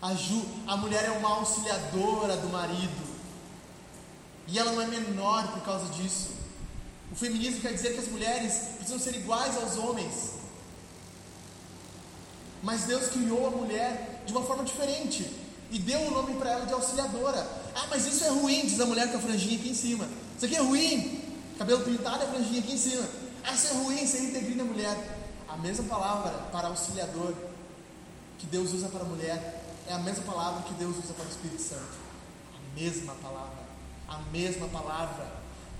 A, Ju, a mulher é uma auxiliadora do marido. E ela não é menor por causa disso. O feminismo quer dizer que as mulheres precisam ser iguais aos homens. Mas Deus criou a mulher de uma forma diferente. E deu o um nome para ela de auxiliadora. Ah, mas isso é ruim, diz a mulher com a franjinha aqui em cima. Isso aqui é ruim. Cabelo pintado e a franjinha aqui em cima. Ah, isso é ruim, isso aí integrina a mulher. A mesma palavra para auxiliador que Deus usa para a mulher é a mesma palavra que Deus usa para o Espírito Santo. A mesma palavra. A mesma palavra.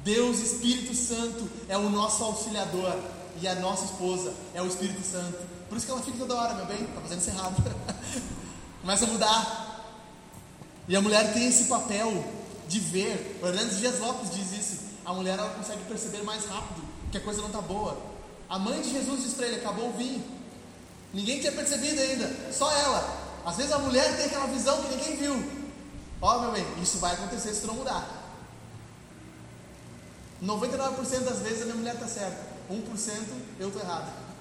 Deus, Espírito Santo, é o nosso auxiliador. E a nossa esposa é o Espírito Santo. Por isso que ela fica toda hora, meu bem, está fazendo isso errado. Começa a mudar. E a mulher tem esse papel de ver. O Hernandes Dias Lopes diz isso. A mulher ela consegue perceber mais rápido que a coisa não está boa. A mãe de Jesus diz para ele: acabou o vinho. Ninguém tinha percebido ainda, só ela. Às vezes a mulher tem aquela visão que ninguém viu. Ó, meu bem, isso vai acontecer se tu não mudar. 99% das vezes a minha mulher está certa. 1% eu estou errado.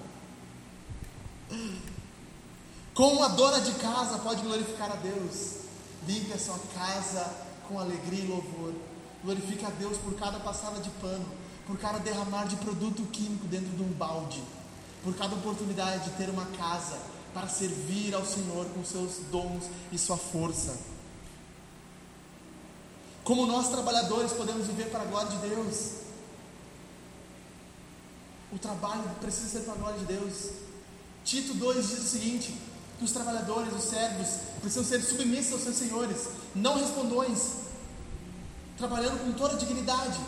Como a dona de casa pode glorificar a Deus? Limpe a sua casa com alegria e louvor. Glorifique a Deus por cada passada de pano, por cada derramar de produto químico dentro de um balde, por cada oportunidade de ter uma casa para servir ao Senhor com seus dons e sua força. Como nós trabalhadores podemos viver para a glória de Deus? O trabalho precisa ser para a glória de Deus. Tito 2 diz o seguinte: que os trabalhadores, os servos, precisam ser submissos aos seus senhores, não respondões, trabalhando com toda dignidade,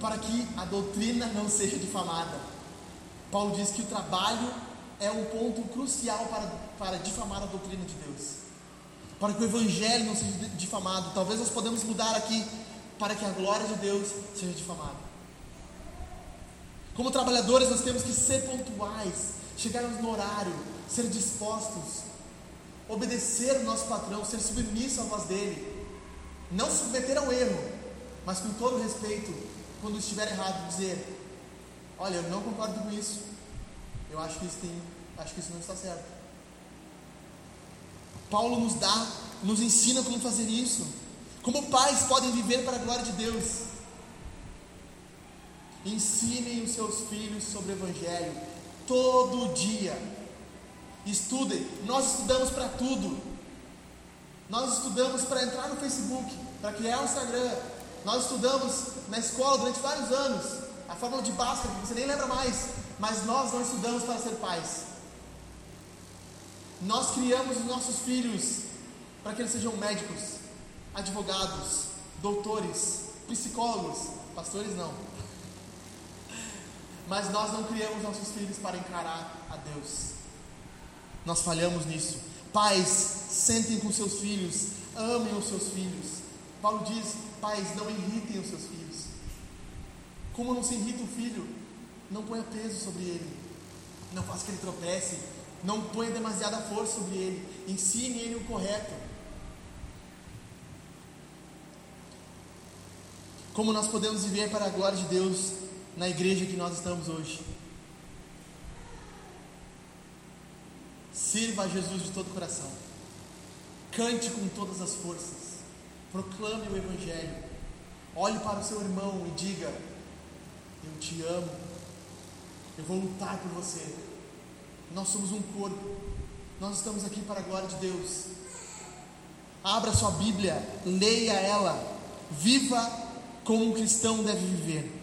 para que a doutrina não seja difamada. Paulo diz que o trabalho é um ponto crucial para, para difamar a doutrina de Deus, para que o evangelho não seja difamado. Talvez nós podemos mudar aqui para que a glória de Deus seja difamada. Como trabalhadores, nós temos que ser pontuais, chegarmos no horário, ser dispostos, obedecer o nosso patrão, ser submisso à voz dele, não submeter ao erro, mas com todo respeito, quando estiver errado, dizer: Olha, eu não concordo com isso, eu acho que isso, tem, acho que isso não está certo. Paulo nos dá, nos ensina como fazer isso, como pais podem viver para a glória de Deus. Ensinem os seus filhos sobre o Evangelho todo dia. Estudem. Nós estudamos para tudo. Nós estudamos para entrar no Facebook, para criar o Instagram. Nós estudamos na escola durante vários anos a fórmula de Bhaskara, que você nem lembra mais. Mas nós não estudamos para ser pais. Nós criamos os nossos filhos para que eles sejam médicos, advogados, doutores, psicólogos, pastores não. Mas nós não criamos nossos filhos para encarar a Deus. Nós falhamos nisso. Pais, sentem com seus filhos, amem os seus filhos. Paulo diz: pais, não irritem os seus filhos. Como não se irrita o filho? Não ponha peso sobre ele. Não faça que ele tropece. Não ponha demasiada força sobre ele. Ensine ele o correto. Como nós podemos viver para a glória de Deus na igreja que nós estamos hoje. Sirva a Jesus de todo o coração. Cante com todas as forças. Proclame o Evangelho. Olhe para o seu irmão e diga: Eu te amo. Eu vou lutar por você. Nós somos um corpo. Nós estamos aqui para a glória de Deus. Abra sua Bíblia, leia ela. Viva como um cristão deve viver.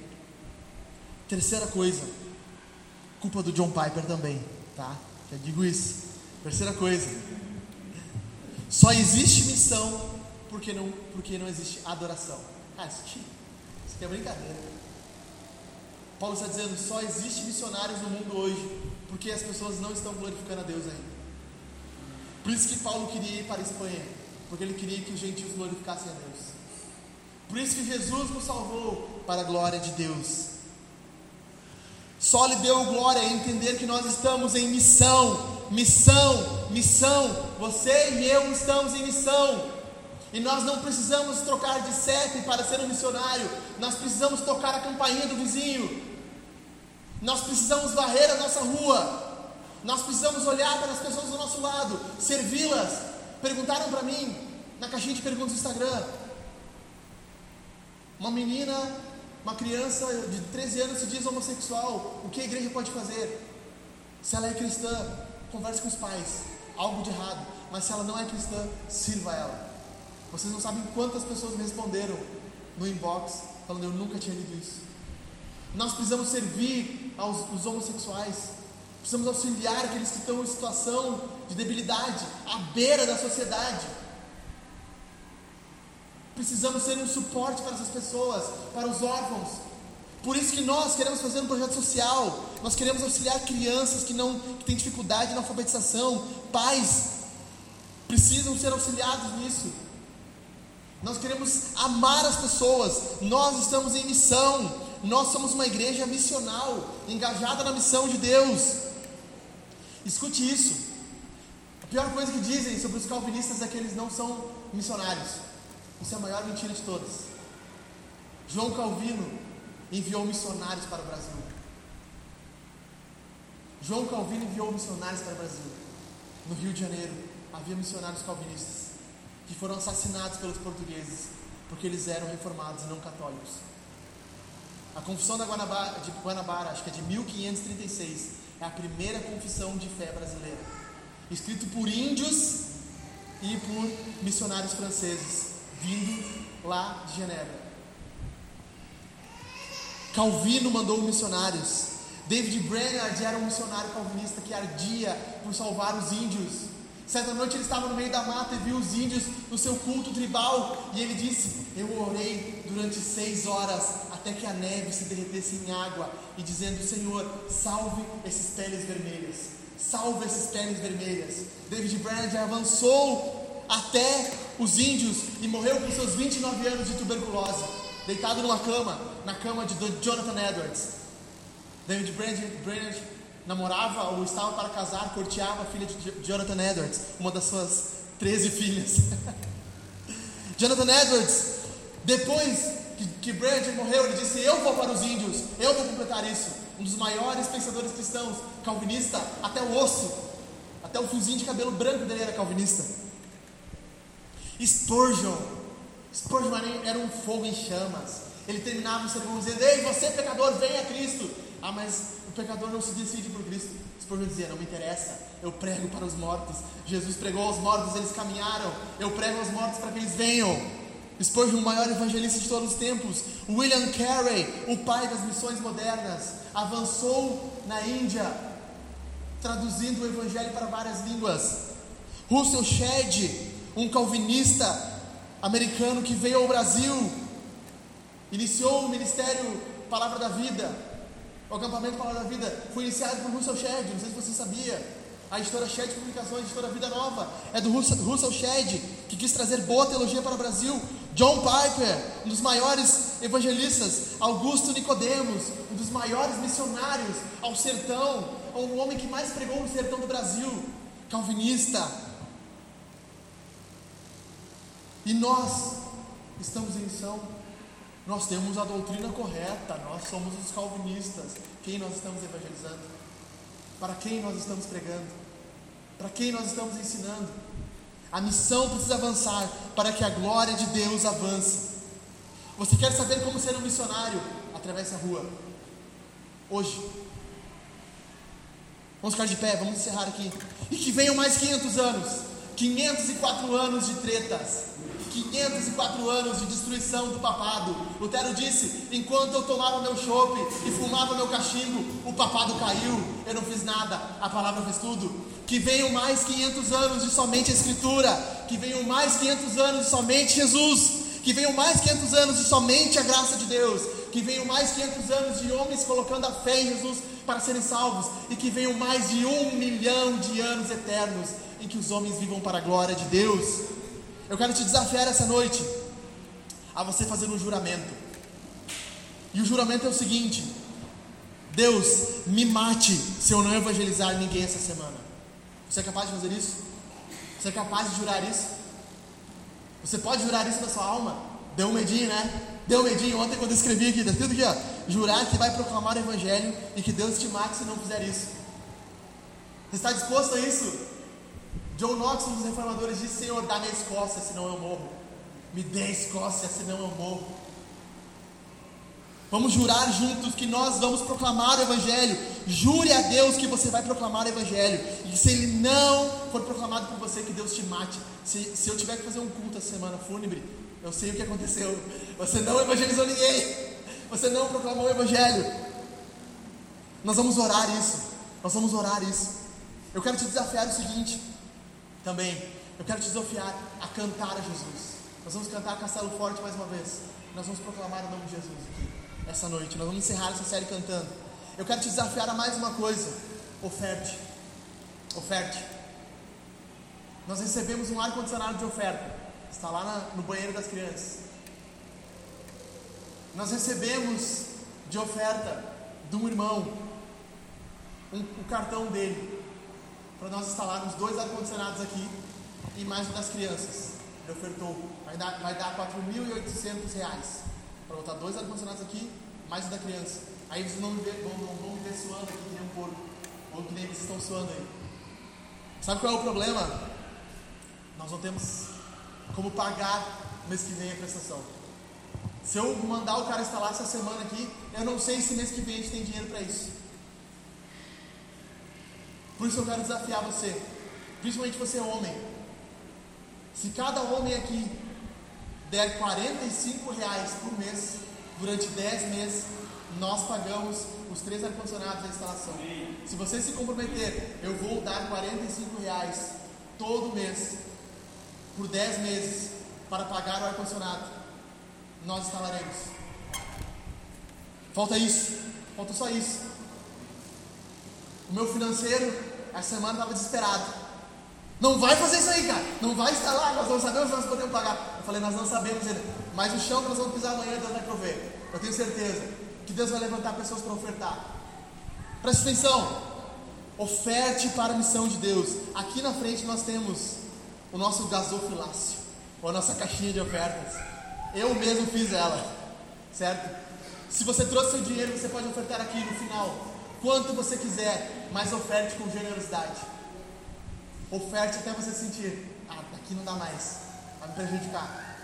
Terceira coisa, culpa do John Piper também, tá? Já digo isso. Terceira coisa, só existe missão porque não, porque não existe adoração. Ah, isso aqui, isso aqui é brincadeira. Paulo está dizendo só existe missionários no mundo hoje porque as pessoas não estão glorificando a Deus ainda. Por isso que Paulo queria ir para a Espanha, porque ele queria que os gentios glorificassem a Deus. Por isso que Jesus nos salvou para a glória de Deus. Só lhe deu glória a entender que nós estamos em missão, missão, missão. Você e eu estamos em missão. E nós não precisamos trocar de CEP para ser um missionário. Nós precisamos tocar a campainha do vizinho. Nós precisamos varrer a nossa rua. Nós precisamos olhar para as pessoas do nosso lado, servi-las. Perguntaram para mim na caixinha de perguntas do Instagram. Uma menina uma criança de 13 anos se diz homossexual, o que a igreja pode fazer? Se ela é cristã, converse com os pais, algo de errado. Mas se ela não é cristã, sirva ela. Vocês não sabem quantas pessoas me responderam no inbox, falando eu nunca tinha lido isso. Nós precisamos servir aos, aos homossexuais. Precisamos auxiliar aqueles que estão em situação de debilidade, à beira da sociedade. Precisamos ser um suporte para essas pessoas, para os órfãos. Por isso que nós queremos fazer um projeto social. Nós queremos auxiliar crianças que não que têm dificuldade na alfabetização. Pais precisam ser auxiliados nisso. Nós queremos amar as pessoas. Nós estamos em missão. Nós somos uma igreja missional, engajada na missão de Deus. Escute isso. A pior coisa que dizem sobre os calvinistas é que eles não são missionários. Isso é a maior mentira de todas. João Calvino enviou missionários para o Brasil. João Calvino enviou missionários para o Brasil. No Rio de Janeiro havia missionários calvinistas que foram assassinados pelos portugueses porque eles eram reformados e não católicos. A Confissão da Guanabara, de Guanabara, acho que é de 1536, é a primeira confissão de fé brasileira, escrito por índios e por missionários franceses, vindo lá de Genebra. Calvino mandou missionários. David Brainerd era um missionário calvinista que ardia por salvar os índios. Certa noite ele estava no meio da mata e viu os índios no seu culto tribal e ele disse: Eu orei durante seis horas até que a neve se derretesse em água e dizendo: Senhor, salve esses peles vermelhas, salve esses peles vermelhas. David Brand avançou até os índios e morreu com seus 29 anos de tuberculose, deitado numa cama, na cama de Jonathan Edwards. David Brand namorava ou estava para casar, corteava a filha de Jonathan Edwards, uma das suas 13 filhas. Jonathan Edwards, depois que, que Brand morreu, ele disse: Eu vou para os índios, eu vou completar isso. Um dos maiores pensadores cristãos, calvinista, até o osso, até o fiozinho de cabelo branco dele era calvinista. Spurgeon, Spurgeon era um fogo em chamas. Ele terminava o sermão dizendo: Ei, você pecador, venha a Cristo. Ah, mas o pecador não se decide por Cristo. Spurgeon dizia: Não me interessa, eu prego para os mortos. Jesus pregou aos mortos, eles caminharam. Eu prego aos mortos para que eles venham. Spurgeon, o maior evangelista de todos os tempos, William Carey, o pai das missões modernas, avançou na Índia, traduzindo o evangelho para várias línguas. Russell Shedd, um calvinista americano que veio ao Brasil, iniciou o ministério Palavra da Vida. O acampamento Palavra da Vida foi iniciado por Russell Shedd, não sei se você sabia. A editora Shed Publicações, a editora Vida Nova, é do Russell Shedd, que quis trazer boa teologia para o Brasil. John Piper, um dos maiores evangelistas, Augusto Nicodemos, um dos maiores missionários ao sertão, o homem que mais pregou no sertão do Brasil, calvinista. E nós estamos em missão, nós temos a doutrina correta, nós somos os calvinistas. Quem nós estamos evangelizando? Para quem nós estamos pregando? Para quem nós estamos ensinando? A missão precisa avançar para que a glória de Deus avance. Você quer saber como ser um missionário? Atravesse a rua. Hoje. Vamos ficar de pé, vamos encerrar aqui. E que venham mais 500 anos 504 anos de tretas. 504 anos de destruição do papado. Lutero disse: enquanto eu tomava meu chope e fumava meu cachimbo, o papado caiu, eu não fiz nada, a palavra fez tudo. Que venham mais 500 anos de somente a Escritura, que venham mais 500 anos de somente Jesus, que venham mais 500 anos de somente a graça de Deus, que venham mais 500 anos de homens colocando a fé em Jesus para serem salvos, e que venham mais de um milhão de anos eternos em que os homens vivam para a glória de Deus. Eu quero te desafiar essa noite a você fazer um juramento. E o juramento é o seguinte: Deus, me mate se eu não evangelizar ninguém essa semana. Você é capaz de fazer isso? Você é capaz de jurar isso? Você pode jurar isso na sua alma? Deu um medinho, né? Deu um medinho ontem quando eu escrevi aqui, escrito aqui, ó. Jurar que vai proclamar o evangelho e que Deus te mate se não fizer isso. Você está disposto a isso? John Knox, um dos reformadores, disse: Senhor, dá-me a Escócia, senão eu morro. Me dê a Escócia, senão eu morro. Vamos jurar juntos que nós vamos proclamar o Evangelho. Jure a Deus que você vai proclamar o Evangelho. E se ele não for proclamado por você, que Deus te mate. Se, se eu tiver que fazer um culto essa semana fúnebre, eu sei o que aconteceu. Você não evangelizou ninguém. Você não proclamou o Evangelho. Nós vamos orar isso. Nós vamos orar isso. Eu quero te desafiar o seguinte também. Eu quero te desafiar a cantar a Jesus. Nós vamos cantar Castelo Forte mais uma vez. Nós vamos proclamar o nome de Jesus aqui, essa noite. Nós vamos encerrar essa série cantando. Eu quero te desafiar a mais uma coisa. Oferte. Oferte. Nós recebemos um ar-condicionado de oferta. Está lá na, no banheiro das crianças. Nós recebemos de oferta de um irmão um, o cartão dele para nós instalarmos dois ar-condicionados aqui e mais um das crianças. Ele ofertou, vai dar, vai dar 4.800 reais para botar dois ar-condicionados aqui, mais um da criança. Aí vocês não, vão, não vão ver suando aqui que nem um porco, ou que nem eles estão suando aí. Sabe qual é o problema? Nós não temos como pagar mês que vem a prestação. Se eu mandar o cara instalar essa semana aqui, eu não sei se mês que vem a gente tem dinheiro para isso. Por isso eu quero desafiar você, principalmente você homem. Se cada homem aqui der 45 reais por mês, durante 10 meses, nós pagamos os três ar-condicionados da instalação. Se você se comprometer, eu vou dar 45 reais todo mês, por 10 meses, para pagar o ar-condicionado nós instalaremos. Falta isso, falta só isso. O meu financeiro, essa semana estava desesperado. Não vai fazer isso aí, cara. Não vai instalar, nós não sabemos se nós podemos pagar. Eu falei, nós não sabemos ainda. Mas o chão que nós vamos pisar amanhã, Deus vai prover. Eu tenho certeza que Deus vai levantar pessoas para ofertar. Presta atenção. Oferte para a missão de Deus. Aqui na frente nós temos o nosso gasofilácio, ou a nossa caixinha de ofertas. Eu mesmo fiz ela, certo? Se você trouxe seu dinheiro, você pode ofertar aqui no final, quanto você quiser, mas oferte com generosidade. Oferte até você sentir, ah, aqui não dá mais, vai me prejudicar.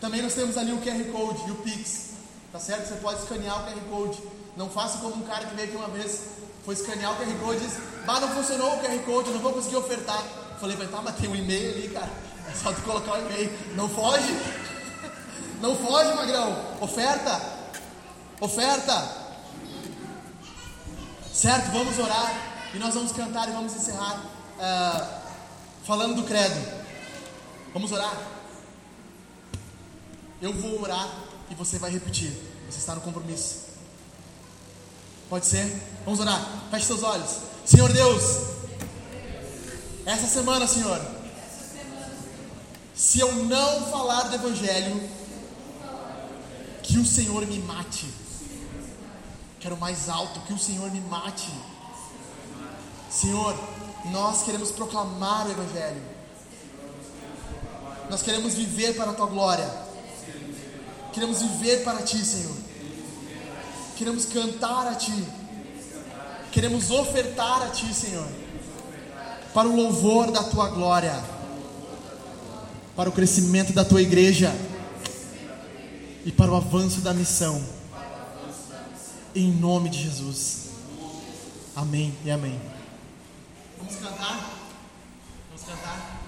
Também nós temos ali o QR Code e o Pix, tá certo? Você pode escanear o QR Code. Não faça como um cara que veio aqui uma vez, foi escanear o QR Code e disse, bah, não funcionou o QR Code, não vou conseguir ofertar. falei, vai tá, mas tem um e-mail ali, cara. É só tu colocar o e-mail. Não foge. Não foge, magrão. Oferta. Oferta. Certo? Vamos orar. E nós vamos cantar e vamos encerrar uh, falando do credo. Vamos orar. Eu vou orar e você vai repetir. Você está no compromisso. Pode ser? Vamos orar. Feche seus olhos. Senhor Deus, essa semana, Senhor se eu não falar do Evangelho, que o Senhor me mate. Quero mais alto, que o Senhor me mate. Senhor, nós queremos proclamar o Evangelho. Nós queremos viver para a tua glória. Queremos viver para ti, Senhor. Queremos cantar a ti. Queremos ofertar a ti, Senhor. Para o louvor da tua glória para o crescimento da tua igreja e para o avanço da missão. Em nome de Jesus. Amém e amém. Vamos cantar? Vamos cantar?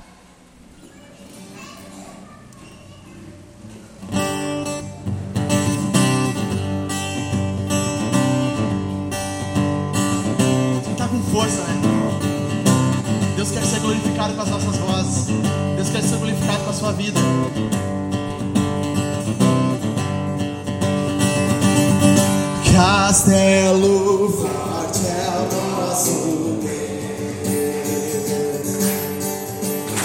Cantar com força, né? Deus quer ser glorificado com as nossas vozes. Deus quer ser glorificado com a sua vida. Castelo forte é o nosso